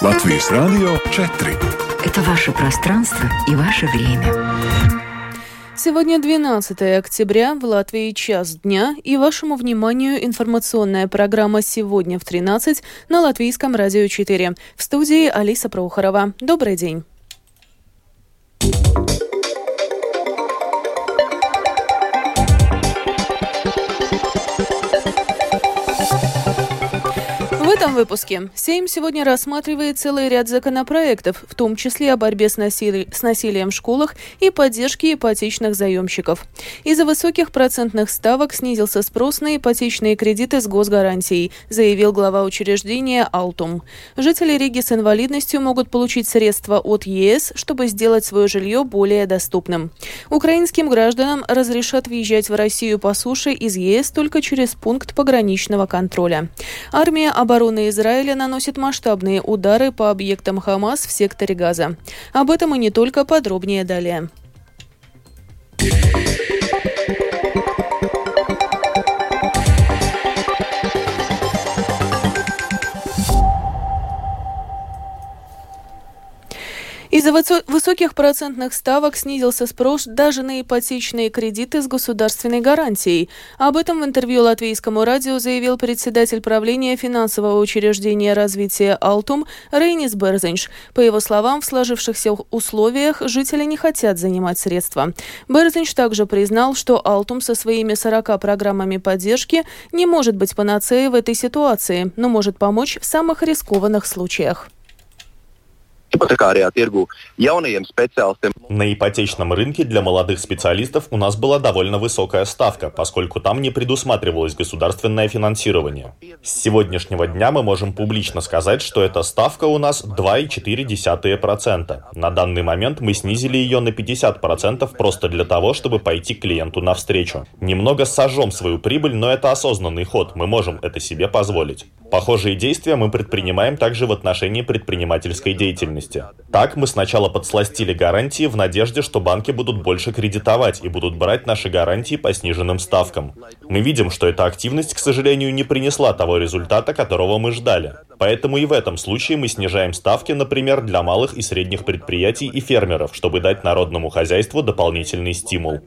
Латвийс Радио 4. Это ваше пространство и ваше время. Сегодня 12 октября, в Латвии час дня, и вашему вниманию информационная программа «Сегодня в 13» на Латвийском радио 4. В студии Алиса Прохорова. Добрый день. Этом выпуске Сейм сегодня рассматривает целый ряд законопроектов, в том числе о борьбе с, насили... с насилием в школах и поддержке ипотечных заемщиков. Из-за высоких процентных ставок снизился спрос на ипотечные кредиты с госгарантией, заявил глава учреждения «Алтум». Жители Риги с инвалидностью могут получить средства от ЕС, чтобы сделать свое жилье более доступным. Украинским гражданам разрешат въезжать в Россию по суше из ЕС только через пункт пограничного контроля. Армия обороны обороны Израиля наносит масштабные удары по объектам Хамас в секторе Газа. Об этом и не только подробнее далее. Из-за высоких процентных ставок снизился спрос даже на ипотечные кредиты с государственной гарантией. Об этом в интервью латвийскому радио заявил председатель правления финансового учреждения развития «Алтум» Рейнис Берзенш. По его словам, в сложившихся условиях жители не хотят занимать средства. Берзенш также признал, что «Алтум» со своими 40 программами поддержки не может быть панацеей в этой ситуации, но может помочь в самых рискованных случаях. Ипотекарajā tirgu jaunajiem специалистам. На ипотечном рынке для молодых специалистов у нас была довольно высокая ставка, поскольку там не предусматривалось государственное финансирование. С сегодняшнего дня мы можем публично сказать, что эта ставка у нас 2,4%. На данный момент мы снизили ее на 50% просто для того, чтобы пойти клиенту навстречу. Немного сожжем свою прибыль, но это осознанный ход, мы можем это себе позволить. Похожие действия мы предпринимаем также в отношении предпринимательской деятельности. Так, мы сначала подсластили гарантии в надежде, что банки будут больше кредитовать и будут брать наши гарантии по сниженным ставкам. Мы видим, что эта активность, к сожалению, не принесла того результата, которого мы ждали. Поэтому и в этом случае мы снижаем ставки, например, для малых и средних предприятий и фермеров, чтобы дать народному хозяйству дополнительный стимул.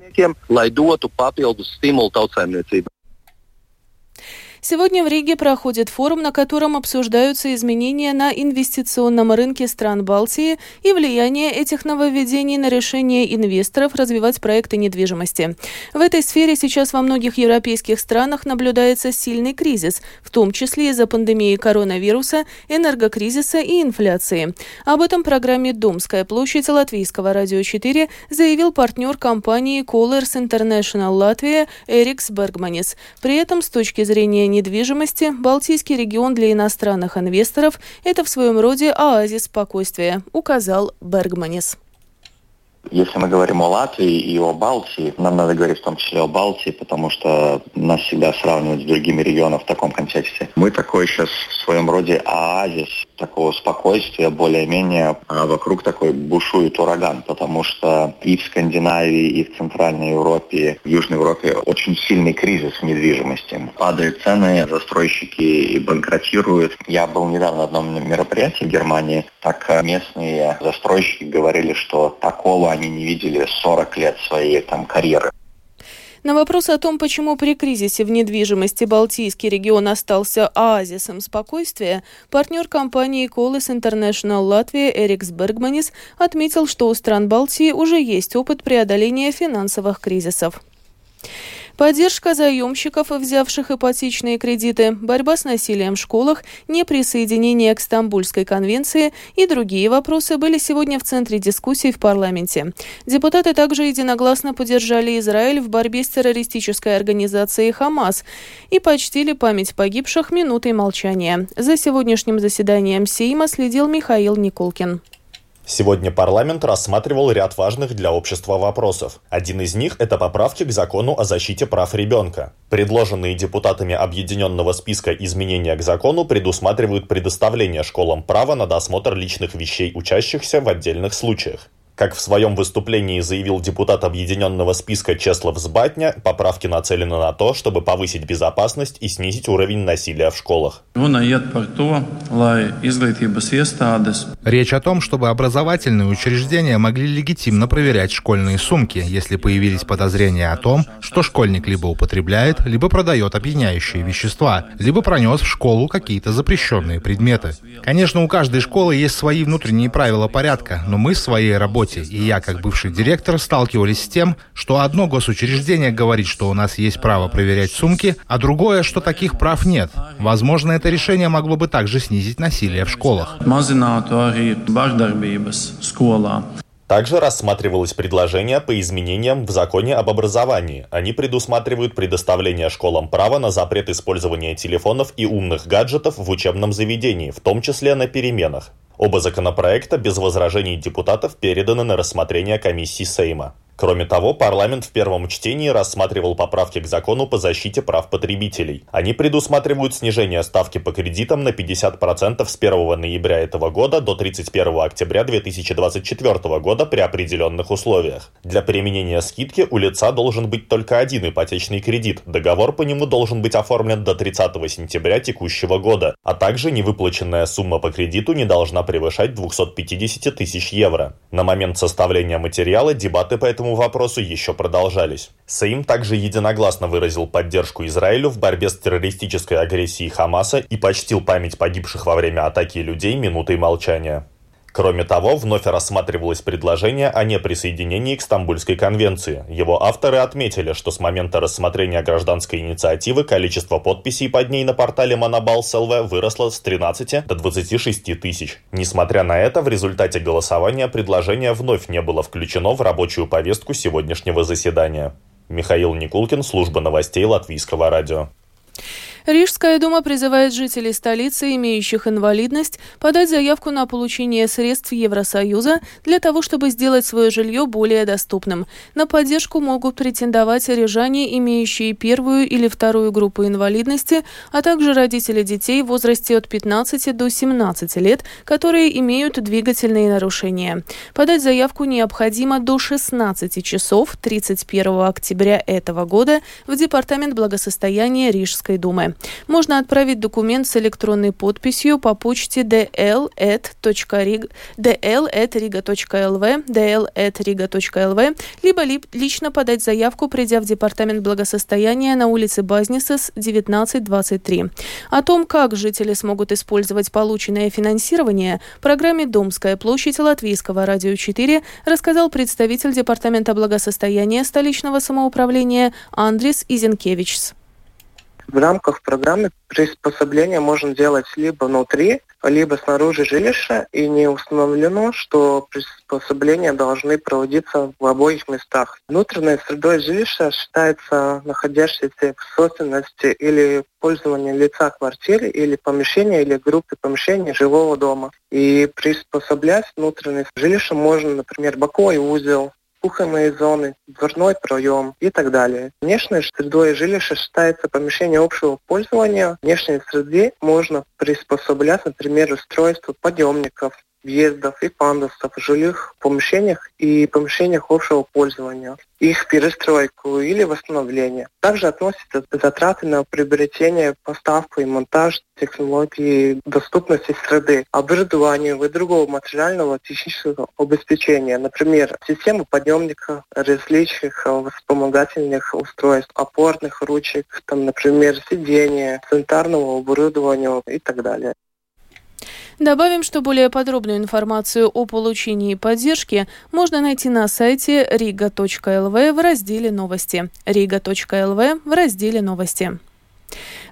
Сегодня в Риге проходит форум, на котором обсуждаются изменения на инвестиционном рынке стран Балтии и влияние этих нововведений на решение инвесторов развивать проекты недвижимости. В этой сфере сейчас во многих европейских странах наблюдается сильный кризис, в том числе из-за пандемии коронавируса, энергокризиса и инфляции. Об этом программе «Домская площадь» Латвийского радио 4 заявил партнер компании Colors International Латвия Эрикс Бергманис. При этом с точки зрения недвижимости, Балтийский регион для иностранных инвесторов – это в своем роде оазис спокойствия, указал Бергманис. Если мы говорим о Латвии и о Балтии, нам надо говорить в том числе о Балтии, потому что нас всегда сравнивают с другими регионами в таком контексте. Мы такой сейчас в своем роде оазис такого спокойствия, более-менее а вокруг такой бушует ураган, потому что и в Скандинавии, и в Центральной Европе, в Южной Европе очень сильный кризис недвижимости. Падают цены, застройщики и банкротируют. Я был недавно на одном мероприятии в Германии, так местные застройщики говорили, что такого они не видели 40 лет своей там карьеры. На вопрос о том, почему при кризисе в недвижимости Балтийский регион остался оазисом спокойствия, партнер компании Colis International Латвия Эрикс Бергманис отметил, что у стран Балтии уже есть опыт преодоления финансовых кризисов. Поддержка заемщиков, взявших ипотечные кредиты, борьба с насилием в школах, неприсоединение к Стамбульской конвенции и другие вопросы были сегодня в центре дискуссий в парламенте. Депутаты также единогласно поддержали Израиль в борьбе с террористической организацией «Хамас» и почтили память погибших минутой молчания. За сегодняшним заседанием Сейма следил Михаил Николкин. Сегодня парламент рассматривал ряд важных для общества вопросов. Один из них – это поправки к закону о защите прав ребенка. Предложенные депутатами объединенного списка изменения к закону предусматривают предоставление школам права на досмотр личных вещей учащихся в отдельных случаях. Как в своем выступлении заявил депутат объединенного списка Чеслав Сбатня, поправки нацелены на то, чтобы повысить безопасность и снизить уровень насилия в школах. Речь о том, чтобы образовательные учреждения могли легитимно проверять школьные сумки, если появились подозрения о том, что школьник либо употребляет, либо продает опьяняющие вещества, либо пронес в школу какие-то запрещенные предметы. Конечно, у каждой школы есть свои внутренние правила порядка, но мы в своей работе работе, и я, как бывший директор, сталкивались с тем, что одно госучреждение говорит, что у нас есть право проверять сумки, а другое, что таких прав нет. Возможно, это решение могло бы также снизить насилие в школах. Также рассматривалось предложение по изменениям в законе об образовании. Они предусматривают предоставление школам права на запрет использования телефонов и умных гаджетов в учебном заведении, в том числе на переменах. Оба законопроекта без возражений депутатов переданы на рассмотрение комиссии Сейма. Кроме того, парламент в первом чтении рассматривал поправки к закону по защите прав потребителей. Они предусматривают снижение ставки по кредитам на 50% с 1 ноября этого года до 31 октября 2024 года при определенных условиях. Для применения скидки у лица должен быть только один ипотечный кредит. Договор по нему должен быть оформлен до 30 сентября текущего года, а также невыплаченная сумма по кредиту не должна превышать 250 тысяч евро. На момент составления материала дебаты по этому вопросу еще продолжались. Сейм также единогласно выразил поддержку Израилю в борьбе с террористической агрессией Хамаса и почтил память погибших во время атаки людей минутой молчания. Кроме того, вновь рассматривалось предложение о неприсоединении к Стамбульской конвенции. Его авторы отметили, что с момента рассмотрения гражданской инициативы количество подписей под ней на портале ЛВ выросло с 13 до 26 тысяч. Несмотря на это, в результате голосования предложение вновь не было включено в рабочую повестку сегодняшнего заседания. Михаил Никулкин, служба новостей Латвийского радио. Рижская дума призывает жителей столицы, имеющих инвалидность, подать заявку на получение средств Евросоюза для того, чтобы сделать свое жилье более доступным. На поддержку могут претендовать рижане, имеющие первую или вторую группу инвалидности, а также родители детей в возрасте от 15 до 17 лет, которые имеют двигательные нарушения. Подать заявку необходимо до 16 часов 31 октября этого года в Департамент благосостояния Рижской думы. Можно отправить документ с электронной подписью по почте dl.riga.lv, dl.riga.lv, либо лично подать заявку, придя в Департамент благосостояния на улице Базнисес, 1923. О том, как жители смогут использовать полученное финансирование, программе «Домская площадь» Латвийского радио 4 рассказал представитель Департамента благосостояния столичного самоуправления Андрис Изенкевичс. В рамках программы приспособление можно делать либо внутри, либо снаружи жилища, и не установлено, что приспособления должны проводиться в обоих местах. Внутренней средой жилища считается находящейся в собственности или пользовании лица квартиры или помещения или группы помещений жилого дома. И приспособлять внутреннее жилище можно, например, боковой узел, кухонные зоны, дверной проем и так далее. Внешней средой жилища считается помещение общего пользования. Внешней среде можно приспособлять, например, устройство подъемников, въездов и пандусов в жилых помещениях и помещениях общего пользования, их перестройку или восстановление. Также относятся затраты на приобретение, поставку и монтаж технологий доступности среды, оборудования и другого материального технического обеспечения, например, системы подъемника, различных вспомогательных устройств, опорных ручек, там, например, сидения, санитарного оборудования и так далее. Добавим, что более подробную информацию о получении поддержки можно найти на сайте riga.lv в разделе «Новости». riga.lv в разделе «Новости».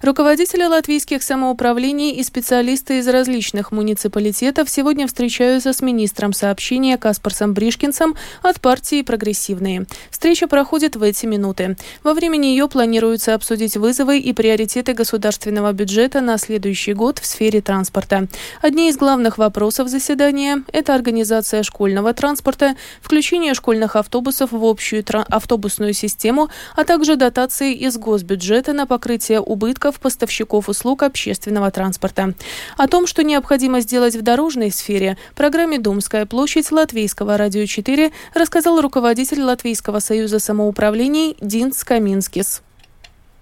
Руководители латвийских самоуправлений и специалисты из различных муниципалитетов сегодня встречаются с министром сообщения Каспарсом Бришкинсом от партии «Прогрессивные». Встреча проходит в эти минуты. Во время нее планируется обсудить вызовы и приоритеты государственного бюджета на следующий год в сфере транспорта. Одни из главных вопросов заседания – это организация школьного транспорта, включение школьных автобусов в общую автобусную систему, а также дотации из госбюджета на покрытие убытков сотрудников поставщиков услуг общественного транспорта. О том, что необходимо сделать в дорожной сфере, программе «Думская площадь» Латвийского радио 4 рассказал руководитель Латвийского союза самоуправлений Динс Каминскис.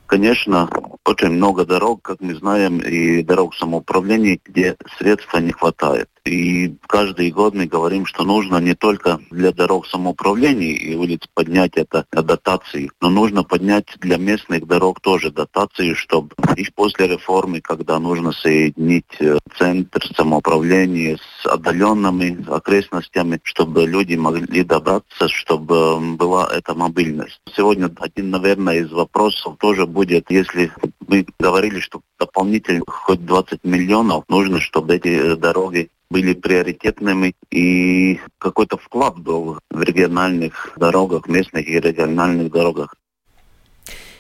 Конечно, очень много дорог, как мы знаем, и дорог самоуправления, где средств не хватает. И каждый год мы говорим, что нужно не только для дорог самоуправления и улиц поднять это дотации, но нужно поднять для местных дорог тоже дотации, чтобы и после реформы, когда нужно соединить э, центр самоуправления с отдаленными окрестностями, чтобы люди могли добраться, чтобы была эта мобильность. Сегодня один, наверное, из вопросов тоже будет, если мы говорили, что дополнительно хоть 20 миллионов нужно, чтобы эти э, дороги были приоритетными и какой-то вклад был в региональных дорогах, местных и региональных дорогах.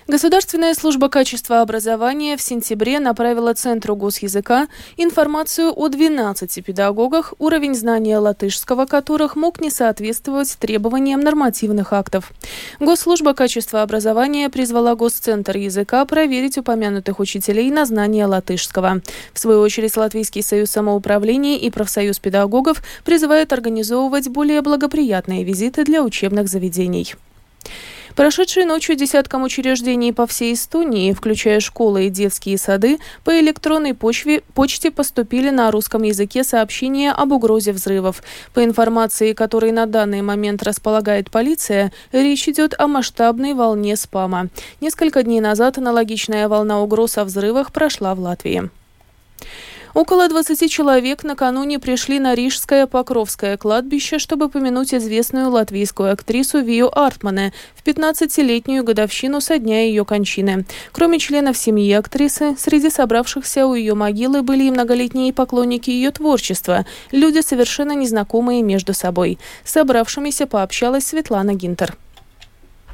Государственная служба качества образования в сентябре направила Центру госязыка информацию о 12 педагогах, уровень знания латышского которых мог не соответствовать требованиям нормативных актов. Госслужба качества образования призвала Госцентр языка проверить упомянутых учителей на знание латышского. В свою очередь, Латвийский союз самоуправления и профсоюз педагогов призывают организовывать более благоприятные визиты для учебных заведений. Прошедшей ночью десяткам учреждений по всей Эстонии, включая школы и детские сады, по электронной почве, почте поступили на русском языке сообщения об угрозе взрывов. По информации, которой на данный момент располагает полиция, речь идет о масштабной волне спама. Несколько дней назад аналогичная волна угроз о взрывах прошла в Латвии. Около 20 человек накануне пришли на Рижское Покровское кладбище, чтобы помянуть известную латвийскую актрису Вию Артмане в 15-летнюю годовщину со дня ее кончины. Кроме членов семьи актрисы, среди собравшихся у ее могилы были и многолетние поклонники ее творчества, люди, совершенно незнакомые между собой. С собравшимися пообщалась Светлана Гинтер.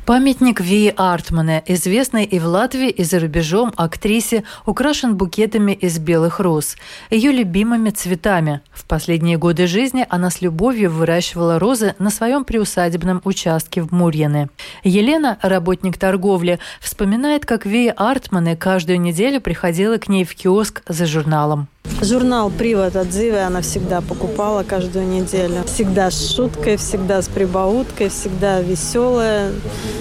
Памятник Вии Артмане, известной и в Латвии, и за рубежом актрисе, украшен букетами из белых роз, ее любимыми цветами. В последние годы жизни она с любовью выращивала розы на своем приусадебном участке в Мурьяне. Елена, работник торговли, вспоминает, как Вия Артмане каждую неделю приходила к ней в киоск за журналом. Журнал «Привод от Зивы» она всегда покупала каждую неделю. Всегда с шуткой, всегда с прибауткой, всегда веселая.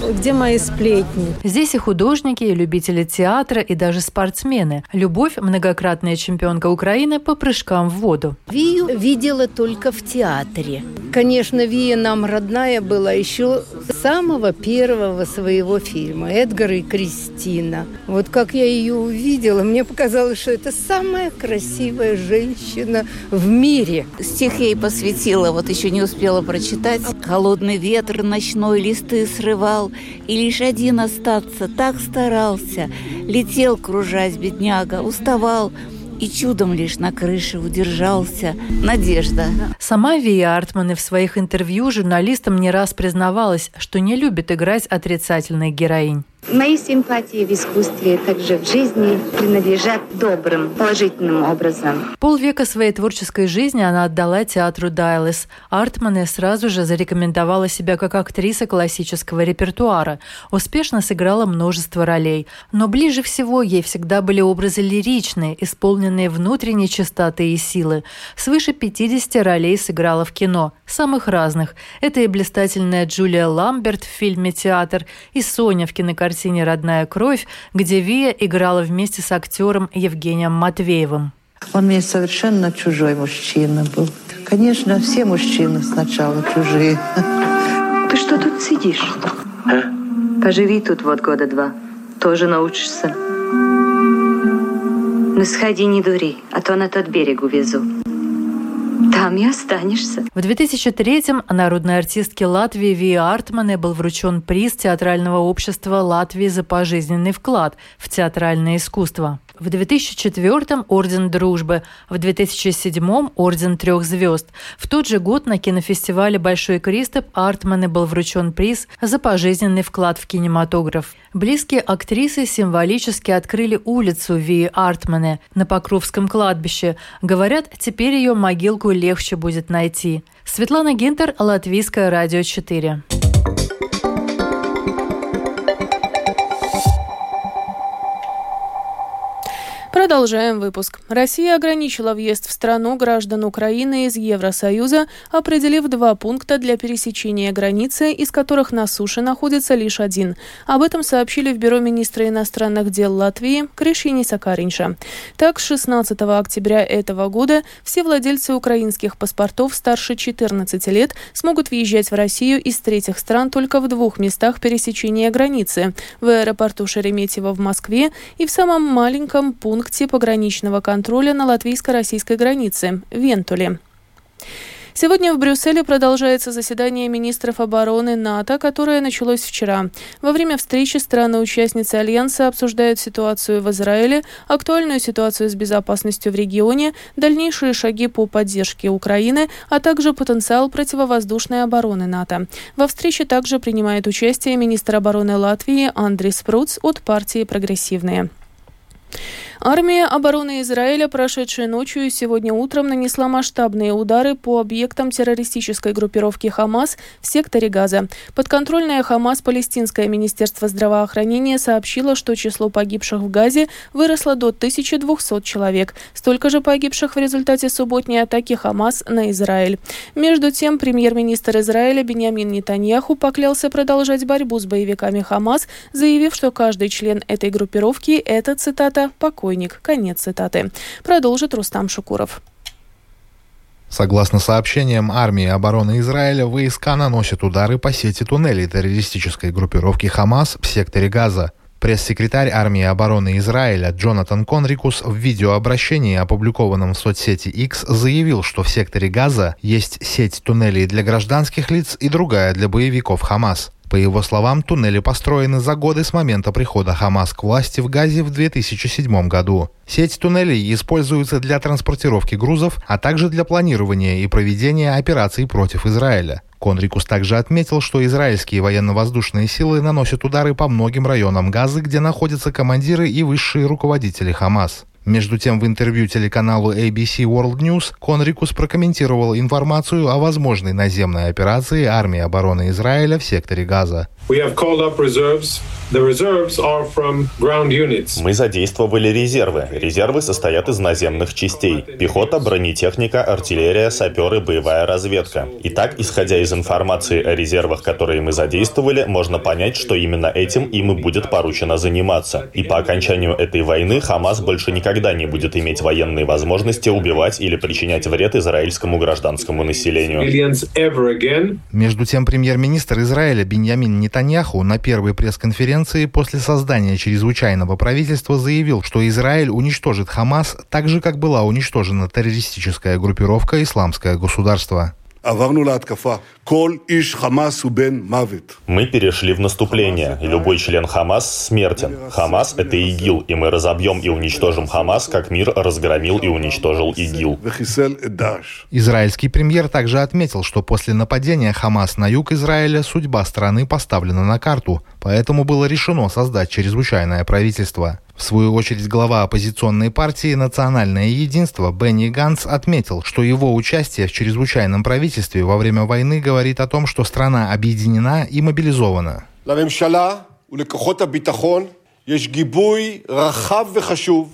Где мои сплетни? Здесь и художники, и любители театра, и даже спортсмены. Любовь – многократная чемпионка Украины по прыжкам в воду. Вию видела только в театре. Конечно, Вия нам родная была еще с самого первого своего фильма «Эдгар и Кристина». Вот как я ее увидела, мне показалось, что это самая красивая красивая женщина в мире. Стих ей посвятила, вот еще не успела прочитать. Холодный ветер ночной листы срывал, и лишь один остаться так старался. Летел, кружась, бедняга, уставал, и чудом лишь на крыше удержался. Надежда. Сама Вия Артман в своих интервью журналистам не раз признавалась, что не любит играть отрицательных героинь. Мои симпатии в искусстве, также в жизни, принадлежат добрым, положительным образом. Полвека своей творческой жизни она отдала театру Дайлес. Артмане сразу же зарекомендовала себя как актриса классического репертуара. Успешно сыграла множество ролей. Но ближе всего ей всегда были образы лиричные, исполненные внутренней чистоты и силы. Свыше 50 ролей сыграла в кино, самых разных. Это и блистательная Джулия Ламберт в фильме «Театр», и Соня в кинокартине картине «Родная кровь», где Вия играла вместе с актером Евгением Матвеевым. Он мне совершенно чужой мужчина был. Конечно, все мужчины сначала чужие. Ты что тут сидишь? А? Поживи тут вот года два. Тоже научишься. Ну сходи, не дури, а то на тот берег увезу. Там и останешься. В 2003-м народной артистке Латвии Вии Артмане был вручен приз Театрального общества Латвии за пожизненный вклад в театральное искусство. В 2004-м – Орден Дружбы, в 2007-м – Орден Трех Звезд. В тот же год на кинофестивале «Большой Кристоп» Артмане был вручен приз за пожизненный вклад в кинематограф. Близкие актрисы символически открыли улицу Вии Артмане на Покровском кладбище. Говорят, теперь ее могилку легче будет найти. Светлана Гинтер, Латвийское радио 4. Продолжаем выпуск. Россия ограничила въезд в страну граждан Украины из Евросоюза, определив два пункта для пересечения границы, из которых на суше находится лишь один. Об этом сообщили в Бюро министра иностранных дел Латвии Кришини Сакаринша. Так, с 16 октября этого года все владельцы украинских паспортов старше 14 лет смогут въезжать в Россию из третьих стран только в двух местах пересечения границы – в аэропорту Шереметьево в Москве и в самом маленьком пункте пункте пограничного контроля на латвийско-российской границе – Вентуле. Сегодня в Брюсселе продолжается заседание министров обороны НАТО, которое началось вчера. Во время встречи страны-участницы Альянса обсуждают ситуацию в Израиле, актуальную ситуацию с безопасностью в регионе, дальнейшие шаги по поддержке Украины, а также потенциал противовоздушной обороны НАТО. Во встрече также принимает участие министр обороны Латвии Андрей Спруц от партии «Прогрессивные». Армия обороны Израиля, прошедшая ночью и сегодня утром, нанесла масштабные удары по объектам террористической группировки «Хамас» в секторе Газа. Подконтрольное «Хамас» палестинское министерство здравоохранения сообщило, что число погибших в Газе выросло до 1200 человек. Столько же погибших в результате субботней атаки «Хамас» на Израиль. Между тем, премьер-министр Израиля Беньямин Нетаньяху поклялся продолжать борьбу с боевиками «Хамас», заявив, что каждый член этой группировки – это, цитата, «покой покойник. Конец цитаты. Продолжит Рустам Шукуров. Согласно сообщениям армии обороны Израиля, войска наносят удары по сети туннелей террористической группировки «Хамас» в секторе Газа. Пресс-секретарь армии обороны Израиля Джонатан Конрикус в видеообращении, опубликованном в соцсети X, заявил, что в секторе Газа есть сеть туннелей для гражданских лиц и другая для боевиков Хамас. По его словам, туннели построены за годы с момента прихода Хамас к власти в Газе в 2007 году. Сеть туннелей используется для транспортировки грузов, а также для планирования и проведения операций против Израиля. Конрикус также отметил, что израильские военно-воздушные силы наносят удары по многим районам Газы, где находятся командиры и высшие руководители Хамас. Между тем, в интервью телеканалу ABC World News Конрикус прокомментировал информацию о возможной наземной операции армии обороны Израиля в секторе Газа. Мы задействовали резервы. Резервы состоят из наземных частей. Пехота, бронетехника, артиллерия, саперы, боевая разведка. Итак, исходя из информации о резервах, которые мы задействовали, можно понять, что именно этим им и будет поручено заниматься. И по окончанию этой войны Хамас больше никогда не будет иметь военные возможности убивать или причинять вред израильскому гражданскому населению. Между тем, премьер-министр Израиля Беньямин Нетаньяху на первой пресс-конференции после создания чрезвычайного правительства заявил, что Израиль уничтожит Хамас так же, как была уничтожена террористическая группировка «Исламское государство». Мы перешли в наступление, и любой член Хамас смертен. Хамас — это ИГИЛ, и мы разобьем и уничтожим Хамас, как мир разгромил и уничтожил ИГИЛ. Израильский премьер также отметил, что после нападения Хамас на юг Израиля судьба страны поставлена на карту, поэтому было решено создать чрезвычайное правительство. В свою очередь глава оппозиционной партии «Национальное единство» Бенни Ганс отметил, что его участие в чрезвычайном правительстве во время войны говорит о том, что страна объединена и мобилизована.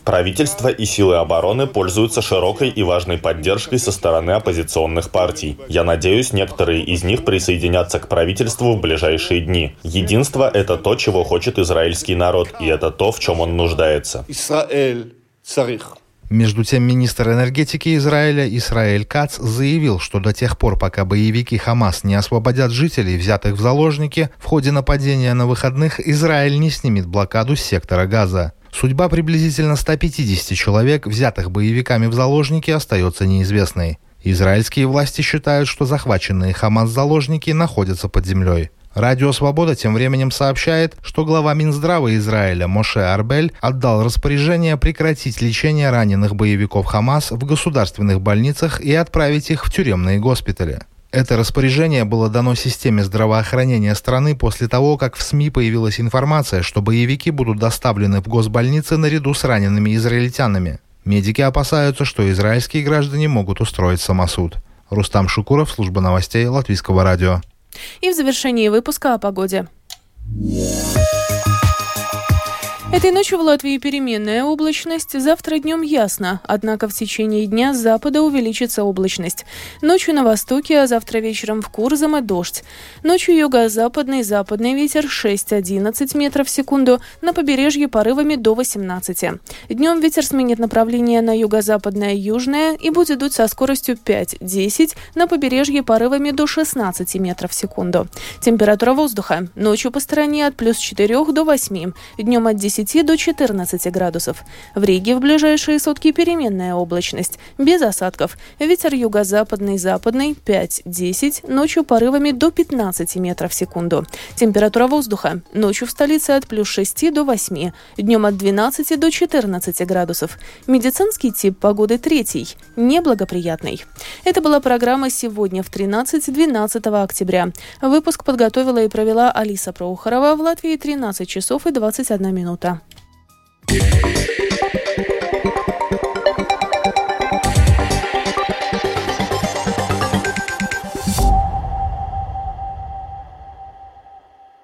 Правительство и силы обороны пользуются широкой и важной поддержкой со стороны оппозиционных партий. Я надеюсь, некоторые из них присоединятся к правительству в ближайшие дни. Единство – это то, чего хочет израильский народ, и это то, в чем он нуждается. Между тем, министр энергетики Израиля Исраэль Кац заявил, что до тех пор, пока боевики Хамас не освободят жителей, взятых в заложники, в ходе нападения на выходных Израиль не снимет блокаду с сектора Газа. Судьба приблизительно 150 человек, взятых боевиками в заложники, остается неизвестной. Израильские власти считают, что захваченные Хамас заложники находятся под землей. Радио «Свобода» тем временем сообщает, что глава Минздрава Израиля Моше Арбель отдал распоряжение прекратить лечение раненых боевиков Хамас в государственных больницах и отправить их в тюремные госпитали. Это распоряжение было дано системе здравоохранения страны после того, как в СМИ появилась информация, что боевики будут доставлены в госбольницы наряду с ранеными израильтянами. Медики опасаются, что израильские граждане могут устроить самосуд. Рустам Шукуров, служба новостей Латвийского радио. И в завершении выпуска о погоде. Этой ночью в Латвии переменная облачность, завтра днем ясно, однако в течение дня с запада увеличится облачность. Ночью на востоке, а завтра вечером в Курзаме дождь. Ночью юго-западный западный ветер 6-11 метров в секунду, на побережье порывами до 18. Днем ветер сменит направление на юго-западное южное и будет дуть со скоростью 5-10, на побережье порывами до 16 метров в секунду. Температура воздуха. Ночью по стране от плюс 4 до 8, днем от 10 10 до 14 градусов. В Риге в ближайшие сутки переменная облачность, без осадков. Ветер юго-западный, западный 5-10, ночью порывами до 15 метров в секунду. Температура воздуха. Ночью в столице от плюс 6 до 8, днем от 12 до 14 градусов. Медицинский тип погоды третий, неблагоприятный. Это была программа «Сегодня в 13-12 октября». Выпуск подготовила и провела Алиса Проухорова в Латвии 13 часов и 21 минута. yeah.